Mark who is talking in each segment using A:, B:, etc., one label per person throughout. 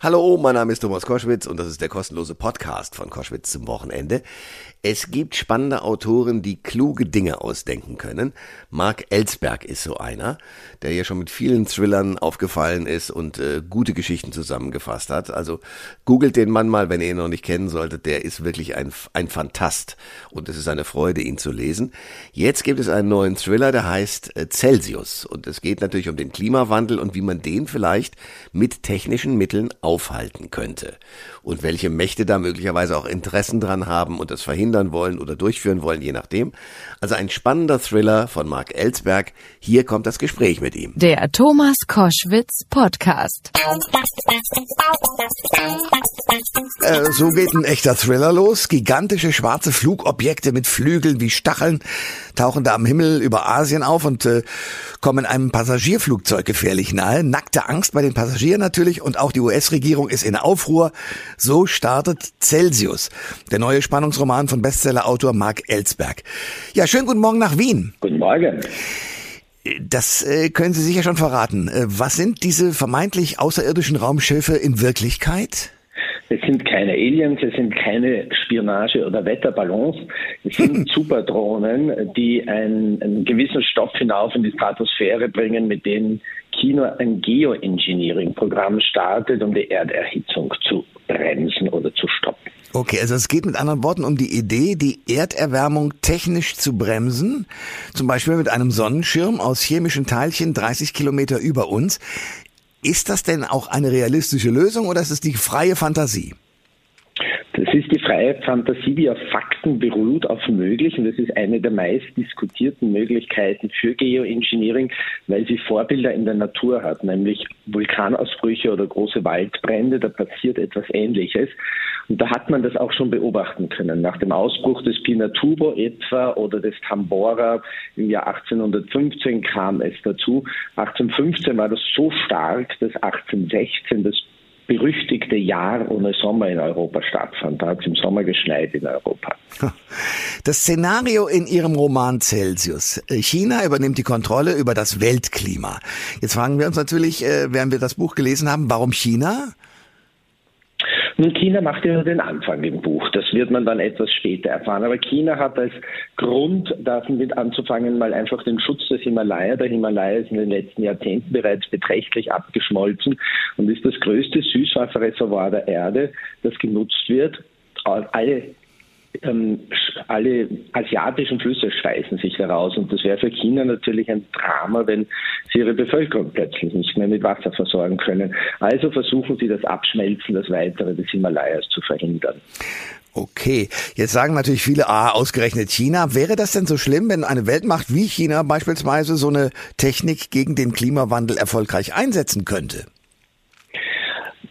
A: Hallo, mein Name ist Thomas Koschwitz und das ist der kostenlose Podcast von Koschwitz zum Wochenende. Es gibt spannende Autoren, die kluge Dinge ausdenken können. Mark Ellsberg ist so einer, der ja schon mit vielen Thrillern aufgefallen ist und äh, gute Geschichten zusammengefasst hat. Also googelt den Mann mal, wenn ihr ihn noch nicht kennen solltet. Der ist wirklich ein, ein Fantast und es ist eine Freude, ihn zu lesen. Jetzt gibt es einen neuen Thriller, der heißt äh, Celsius und es geht natürlich um den Klimawandel und wie man den vielleicht mit technischen Mitteln aufhalten könnte und welche Mächte da möglicherweise auch Interessen dran haben und das verhindern wollen oder durchführen wollen, je nachdem. Also ein spannender Thriller von Mark Ellsberg. Hier kommt das Gespräch mit ihm.
B: Der Thomas Koschwitz Podcast.
A: Äh, so geht ein echter Thriller los. Gigantische schwarze Flugobjekte mit Flügeln wie Stacheln tauchen da am Himmel über Asien auf und äh, kommen einem Passagierflugzeug gefährlich nahe. Nackte Angst bei den Passagieren natürlich und auch die US-Regierung ist in Aufruhr. So startet Celsius, der neue Spannungsroman von Bestsellerautor Mark Ellsberg. Ja, schönen guten Morgen nach Wien.
C: Guten Morgen.
A: Das äh, können Sie sicher schon verraten. Äh, was sind diese vermeintlich außerirdischen Raumschiffe in Wirklichkeit?
C: Es sind keine Aliens, es sind keine Spionage- oder Wetterballons. Es sind Superdrohnen, die einen, einen gewissen Stoff hinauf in die Stratosphäre bringen, mit denen China ein Geoengineering-Programm startet, um die Erderhitzung zu bremsen oder zu stoppen.
A: Okay, also es geht mit anderen Worten um die Idee, die Erderwärmung technisch zu bremsen, zum Beispiel mit einem Sonnenschirm aus chemischen Teilchen 30 Kilometer über uns. Ist das denn auch eine realistische Lösung oder ist es die freie Fantasie?
C: Das ist die freie Fantasie, die auf Fakten beruht, auf möglich. Und das ist eine der meist diskutierten Möglichkeiten für Geoengineering, weil sie Vorbilder in der Natur hat, nämlich Vulkanausbrüche oder große Waldbrände. Da passiert etwas Ähnliches. Und da hat man das auch schon beobachten können. Nach dem Ausbruch des Pinatubo etwa oder des Tambora im Jahr 1815 kam es dazu. 1815 war das so stark, dass 1816 das berüchtigte Jahr ohne Sommer in Europa stattfand. Da hat es im Sommer geschneit in Europa.
A: Das Szenario in Ihrem Roman Celsius. China übernimmt die Kontrolle über das Weltklima. Jetzt fragen wir uns natürlich, äh, während wir das Buch gelesen haben, warum China?
C: Nun, China macht ja nur den Anfang im Buch. Das wird man dann etwas später erfahren. Aber China hat als Grund, damit anzufangen, mal einfach den Schutz des Himalaya. Der Himalaya ist in den letzten Jahrzehnten bereits beträchtlich abgeschmolzen und ist das größte Süßwasserreservoir der Erde, das genutzt wird. Alle ähm, alle asiatischen Flüsse speisen sich heraus. Und das wäre für China natürlich ein Drama, wenn sie ihre Bevölkerung plötzlich nicht mehr mit Wasser versorgen können. Also versuchen sie das Abschmelzen, das Weitere des Himalayas zu verhindern.
A: Okay, jetzt sagen natürlich viele, ah, ausgerechnet China. Wäre das denn so schlimm, wenn eine Weltmacht wie China beispielsweise so eine Technik gegen den Klimawandel erfolgreich einsetzen könnte?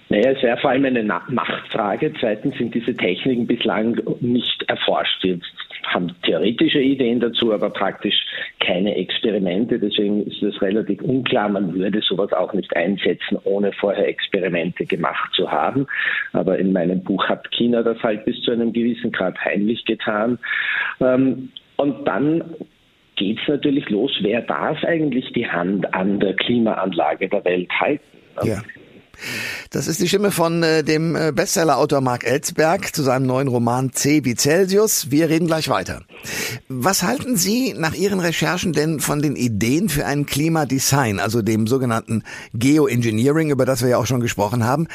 C: Naja, es wäre vor allem eine Machtfrage. Zweitens sind diese Techniken bislang nicht erforscht. Wir haben theoretische Ideen dazu, aber praktisch keine Experimente. Deswegen ist es relativ unklar. Man würde sowas auch nicht einsetzen, ohne vorher Experimente gemacht zu haben. Aber in meinem Buch hat China das halt bis zu einem gewissen Grad heimlich getan. Ähm, und dann geht es natürlich los, wer darf eigentlich die Hand an der Klimaanlage der Welt halten?
A: Ja. Das ist die Stimme von äh, dem äh, Bestsellerautor Mark Ellsberg zu seinem neuen Roman C wie Celsius. Wir reden gleich weiter. Was halten Sie nach Ihren Recherchen denn von den Ideen für ein Klimadesign, also dem sogenannten Geoengineering, über das wir ja auch schon gesprochen haben?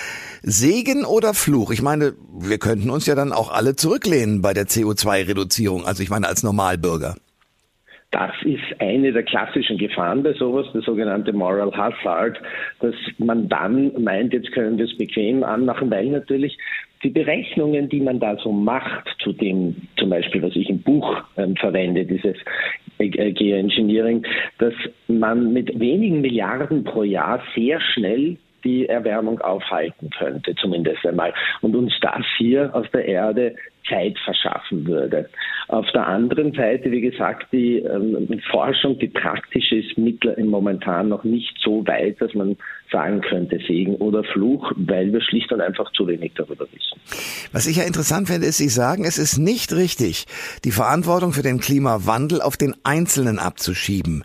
A: Segen oder Fluch? Ich meine, wir könnten uns ja dann auch alle zurücklehnen bei der CO2-Reduzierung, also ich meine als Normalbürger.
C: Das ist eine der klassischen Gefahren bei sowas, der sogenannte Moral Hazard, dass man dann meint, jetzt können wir es bequem anmachen, weil natürlich die Berechnungen, die man da so macht, zu dem zum Beispiel, was ich im Buch ähm, verwende, dieses Geoengineering, dass man mit wenigen Milliarden pro Jahr sehr schnell die Erwärmung aufhalten könnte, zumindest einmal. Und uns das hier auf der Erde Zeit verschaffen würde. Auf der anderen Seite, wie gesagt, die ähm, Forschung, die praktische ist mittler momentan noch nicht so weit, dass man sagen könnte, Segen oder Fluch, weil wir schlicht und einfach zu wenig darüber wissen.
A: Was ich ja interessant finde, ist, Sie sagen, es ist nicht richtig, die Verantwortung für den Klimawandel auf den Einzelnen abzuschieben.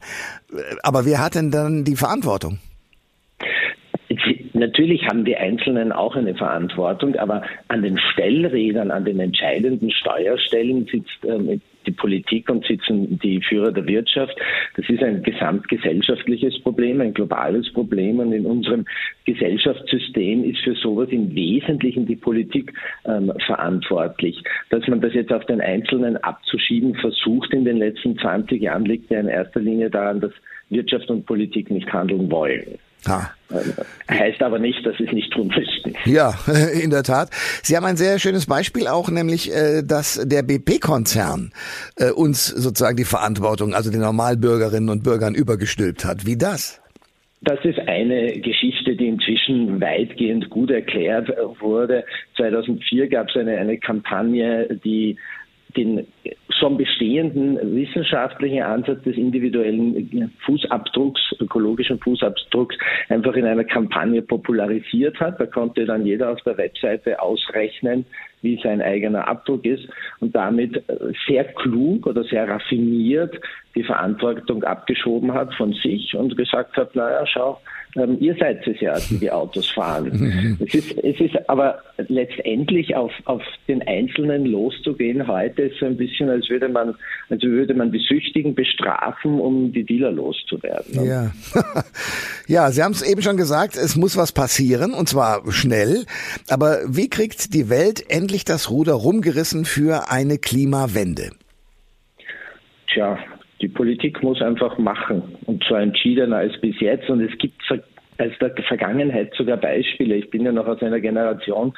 A: Aber wer hat denn dann die Verantwortung?
C: Natürlich haben die Einzelnen auch eine Verantwortung, aber an den Stellrädern, an den entscheidenden Steuerstellen sitzt ähm, die Politik und sitzen die Führer der Wirtschaft. Das ist ein gesamtgesellschaftliches Problem, ein globales Problem. Und in unserem Gesellschaftssystem ist für sowas im Wesentlichen die Politik ähm, verantwortlich. Dass man das jetzt auf den Einzelnen abzuschieben versucht in den letzten 20 Jahren, liegt ja in erster Linie daran, dass Wirtschaft und Politik nicht handeln wollen. Ha. Heißt aber nicht, dass sie es nicht tun müssten.
A: Ja, in der Tat. Sie haben ein sehr schönes Beispiel auch, nämlich, äh, dass der BP-Konzern äh, uns sozusagen die Verantwortung, also den Normalbürgerinnen und Bürgern übergestülpt hat. Wie das?
C: Das ist eine Geschichte, die inzwischen weitgehend gut erklärt wurde. 2004 gab es eine, eine Kampagne, die den schon bestehenden wissenschaftlichen Ansatz des individuellen Fußabdrucks, ökologischen Fußabdrucks, einfach in einer Kampagne popularisiert hat. Da konnte dann jeder auf der Webseite ausrechnen, wie sein eigener Abdruck ist und damit sehr klug oder sehr raffiniert die Verantwortung abgeschoben hat von sich und gesagt hat, naja, schau, ähm, ihr seid es ja, die die Autos fahren. es, ist, es ist aber letztendlich auf, auf den Einzelnen loszugehen heute ist so ein bisschen, als würde man, als würde man die Süchtigen bestrafen, um die Dealer loszuwerden.
A: Ja, ja Sie haben es eben schon gesagt, es muss was passieren und zwar schnell. Aber wie kriegt die Welt endlich das Ruder rumgerissen für eine Klimawende?
C: Tja, die Politik muss einfach machen und zwar entschiedener als bis jetzt. Und es gibt aus der Vergangenheit sogar Beispiele. Ich bin ja noch aus einer Generation,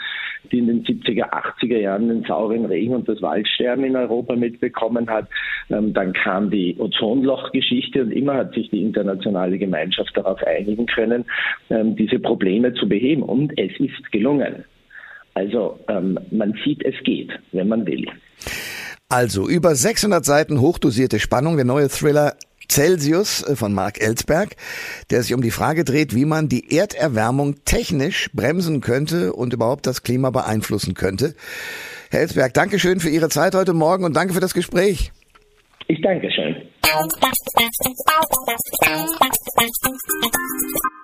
C: die in den 70er, 80er Jahren den sauren Regen und das Waldsterben in Europa mitbekommen hat. Ähm, dann kam die Ozonlochgeschichte und immer hat sich die internationale Gemeinschaft darauf einigen können, ähm, diese Probleme zu beheben. Und es ist gelungen. Also ähm, man sieht, es geht, wenn man will.
A: Also über 600 Seiten hochdosierte Spannung, der neue Thriller Celsius äh, von Mark Ellsberg, der sich um die Frage dreht, wie man die Erderwärmung technisch bremsen könnte und überhaupt das Klima beeinflussen könnte. Herr Ellsberg, danke schön für Ihre Zeit heute Morgen und danke für das Gespräch.
C: Ich danke schön.